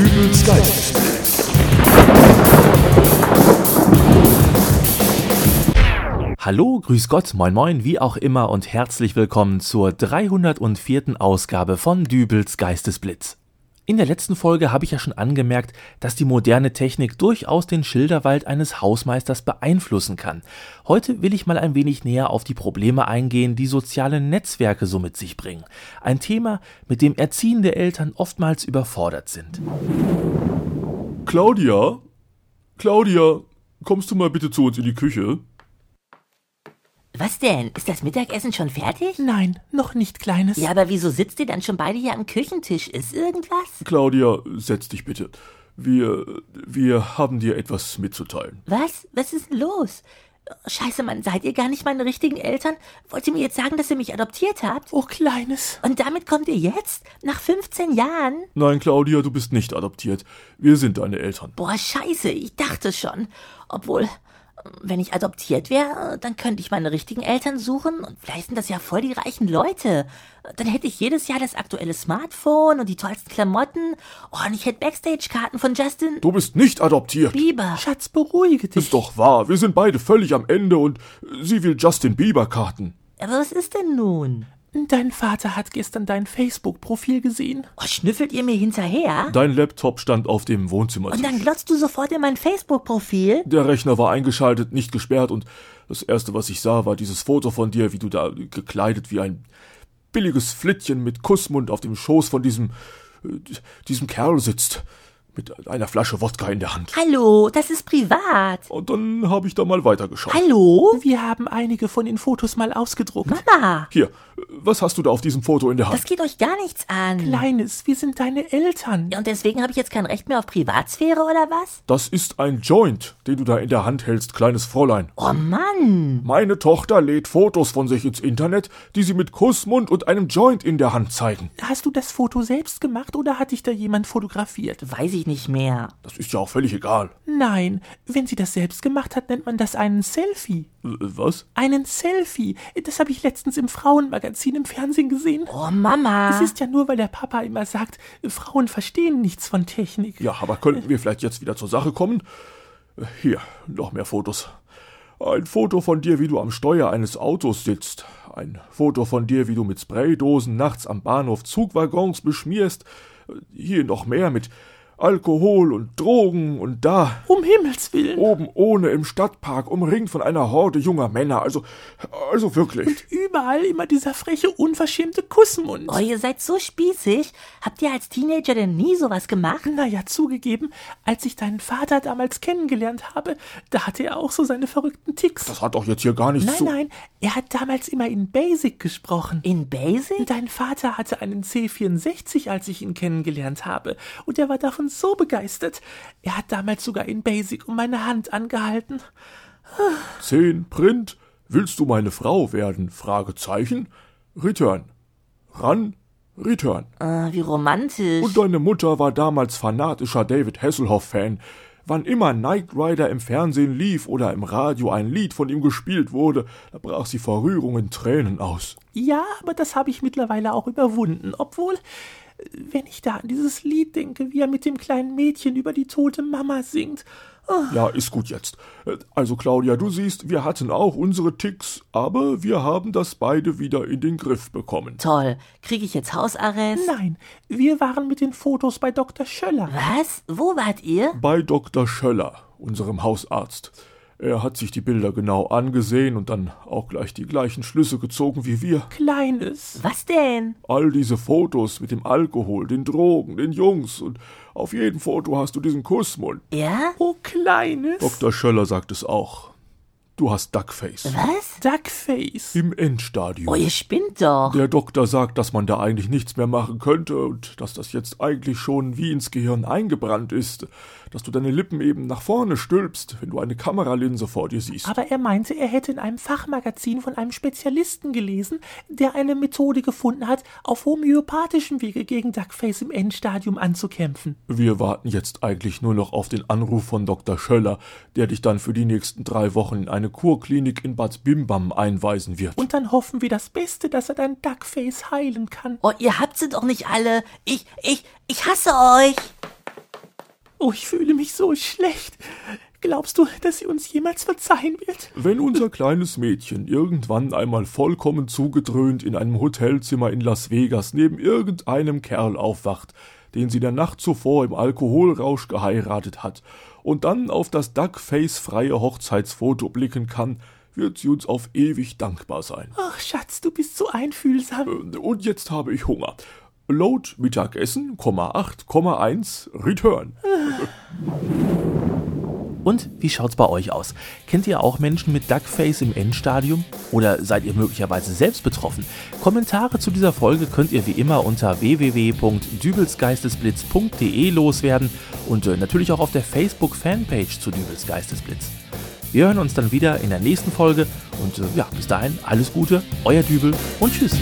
Dübels Geistesblitz. Hallo, grüß Gott, moin moin, wie auch immer und herzlich willkommen zur 304. Ausgabe von Dübels Geistesblitz. In der letzten Folge habe ich ja schon angemerkt, dass die moderne Technik durchaus den Schilderwald eines Hausmeisters beeinflussen kann. Heute will ich mal ein wenig näher auf die Probleme eingehen, die soziale Netzwerke so mit sich bringen. Ein Thema, mit dem erziehende Eltern oftmals überfordert sind. Claudia? Claudia, kommst du mal bitte zu uns in die Küche? Was denn? Ist das Mittagessen schon fertig? Nein, noch nicht, Kleines. Ja, aber wieso sitzt ihr dann schon beide hier am Küchentisch? Ist irgendwas? Claudia, setz dich bitte. Wir, wir haben dir etwas mitzuteilen. Was? Was ist denn los? Scheiße, Mann, seid ihr gar nicht meine richtigen Eltern? Wollt ihr mir jetzt sagen, dass ihr mich adoptiert habt? Oh, Kleines. Und damit kommt ihr jetzt? Nach 15 Jahren? Nein, Claudia, du bist nicht adoptiert. Wir sind deine Eltern. Boah, scheiße, ich dachte schon. Obwohl, wenn ich adoptiert wäre, dann könnte ich meine richtigen Eltern suchen und vielleicht sind das ja voll die reichen Leute. Dann hätte ich jedes Jahr das aktuelle Smartphone und die tollsten Klamotten. Oh, und ich hätte Backstage-Karten von Justin Du bist nicht adoptiert. Bieber. Schatz, beruhige dich. Ist doch wahr. Wir sind beide völlig am Ende und sie will Justin Bieber Karten. Aber was ist denn nun? Dein Vater hat gestern dein Facebook-Profil gesehen. Oh, schnüffelt ihr mir hinterher? Dein Laptop stand auf dem Wohnzimmertisch. Und dann glotzt du sofort in mein Facebook-Profil? Der Rechner war eingeschaltet, nicht gesperrt und das erste, was ich sah, war dieses Foto von dir, wie du da gekleidet wie ein billiges Flittchen mit Kussmund auf dem Schoß von diesem, äh, diesem Kerl sitzt. Mit einer Flasche Wodka in der Hand. Hallo, das ist privat. Und dann habe ich da mal weitergeschaut. Hallo? Wir haben einige von den Fotos mal ausgedruckt. Mama, Hier, was hast du da auf diesem Foto in der Hand? das geht euch gar nichts an. Kleines, wir sind deine Eltern. Ja, und deswegen habe ich jetzt kein Recht mehr auf Privatsphäre oder was? Das ist ein Joint, den du da in der Hand hältst, kleines Fräulein. Oh Mann. Meine Tochter lädt Fotos von sich ins Internet, die sie mit Kussmund und einem Joint in der Hand zeigen. Hast du das Foto selbst gemacht oder hat dich da jemand fotografiert? Weiß ich nicht mehr. Das ist ja auch völlig egal. Nein, wenn sie das selbst gemacht hat, nennt man das einen Selfie. Was? Einen Selfie. Das habe ich letztens im Frauenmagazin im Fernsehen gesehen. Oh Mama. Es ist ja nur, weil der Papa immer sagt, Frauen verstehen nichts von Technik. Ja, aber könnten wir vielleicht jetzt wieder zur Sache kommen? Hier, noch mehr Fotos. Ein Foto von dir, wie du am Steuer eines Autos sitzt. Ein Foto von dir, wie du mit Spraydosen nachts am Bahnhof Zugwaggons beschmierst. Hier noch mehr mit Alkohol und Drogen und da Um Himmels Willen. oben ohne im Stadtpark umringt von einer Horde junger Männer. Also, also wirklich. Überall immer dieser freche, unverschämte Kussmund. Oh, ihr seid so spießig. Habt ihr als Teenager denn nie sowas gemacht? Naja, zugegeben, als ich deinen Vater damals kennengelernt habe, da hatte er auch so seine verrückten Ticks. Das hat doch jetzt hier gar nichts nein, zu. nein, er hat damals immer in Basic gesprochen. In Basic? Dein Vater hatte einen C64, als ich ihn kennengelernt habe, und er war davon so begeistert. Er hat damals sogar in Basic um meine Hand angehalten. Zehn Print. Willst du meine Frau werden? Fragezeichen. Return. Ran. Return. Äh, wie romantisch. Und deine Mutter war damals fanatischer David Hasselhoff-Fan. Wann immer Knight Rider im Fernsehen lief oder im Radio ein Lied von ihm gespielt wurde, da brach sie vor Rührung in Tränen aus. Ja, aber das habe ich mittlerweile auch überwunden, obwohl, wenn ich da an dieses Lied denke, wie er mit dem kleinen Mädchen über die tote Mama singt. Oh, Ja, ist gut jetzt. Also Claudia, du siehst, wir hatten auch unsere Ticks, aber wir haben das beide wieder in den Griff bekommen. Toll. Kriege ich jetzt Hausarrest? nein, wir waren mit den Fotos bei Dr. Schöller. Was? Wo wart ihr? Bei Dr. Schöller, unserem Hausarzt. Er hat sich die Bilder genau angesehen und dann auch gleich die gleichen Schlüsse gezogen wie wir. Kleines. Was denn? All diese Fotos mit dem Alkohol, den Drogen, den Jungs und auf jedem Foto hast du diesen Kussmund. Ja? Oh, Kleines. Dr. Schöller sagt es auch. Du hast Duckface. Was? Duckface. Im Endstadium. Oh, ihr spinnt doch. Der Doktor sagt, dass man da eigentlich nichts mehr machen könnte und dass das jetzt eigentlich schon wie ins Gehirn eingebrannt ist, dass du deine Lippen eben nach vorne stülpst, wenn du eine Kameralinse vor dir siehst. Aber er meinte, er hätte in einem Fachmagazin von einem Spezialisten gelesen, der eine Methode gefunden hat, auf homöopathischem Wege gegen Duckface im Endstadium anzukämpfen. Wir warten jetzt eigentlich nur noch auf den Anruf von Dr. Schöller, der dich dann für die nächsten drei Wochen in eine Kurklinik in Bad Bimbam einweisen wird. Und dann hoffen wir das Beste, dass er dein Duckface heilen kann. Oh, ihr habt sie doch nicht alle. Ich, ich, ich hasse euch. Oh, ich fühle mich so schlecht. Glaubst du, dass sie uns jemals verzeihen wird? Wenn unser kleines Mädchen irgendwann einmal vollkommen zugedröhnt in einem Hotelzimmer in Las Vegas neben irgendeinem Kerl aufwacht, den sie der Nacht zuvor im Alkoholrausch geheiratet hat, und dann auf das Duckface-freie Hochzeitsfoto blicken kann, wird sie uns auf ewig dankbar sein. Ach, Schatz, du bist so einfühlsam. Äh, und jetzt habe ich Hunger. Load Mittagessen, 8,1 Return. Und wie schaut's bei euch aus? Kennt ihr auch Menschen mit Duckface im Endstadium? Oder seid ihr möglicherweise selbst betroffen? Kommentare zu dieser Folge könnt ihr wie immer unter www.dübelsgeistesblitz.de loswerden und äh, natürlich auch auf der Facebook-Fanpage zu Dübels Geistesblitz. Wir hören uns dann wieder in der nächsten Folge und äh, ja, bis dahin alles Gute, euer Dübel und tschüss.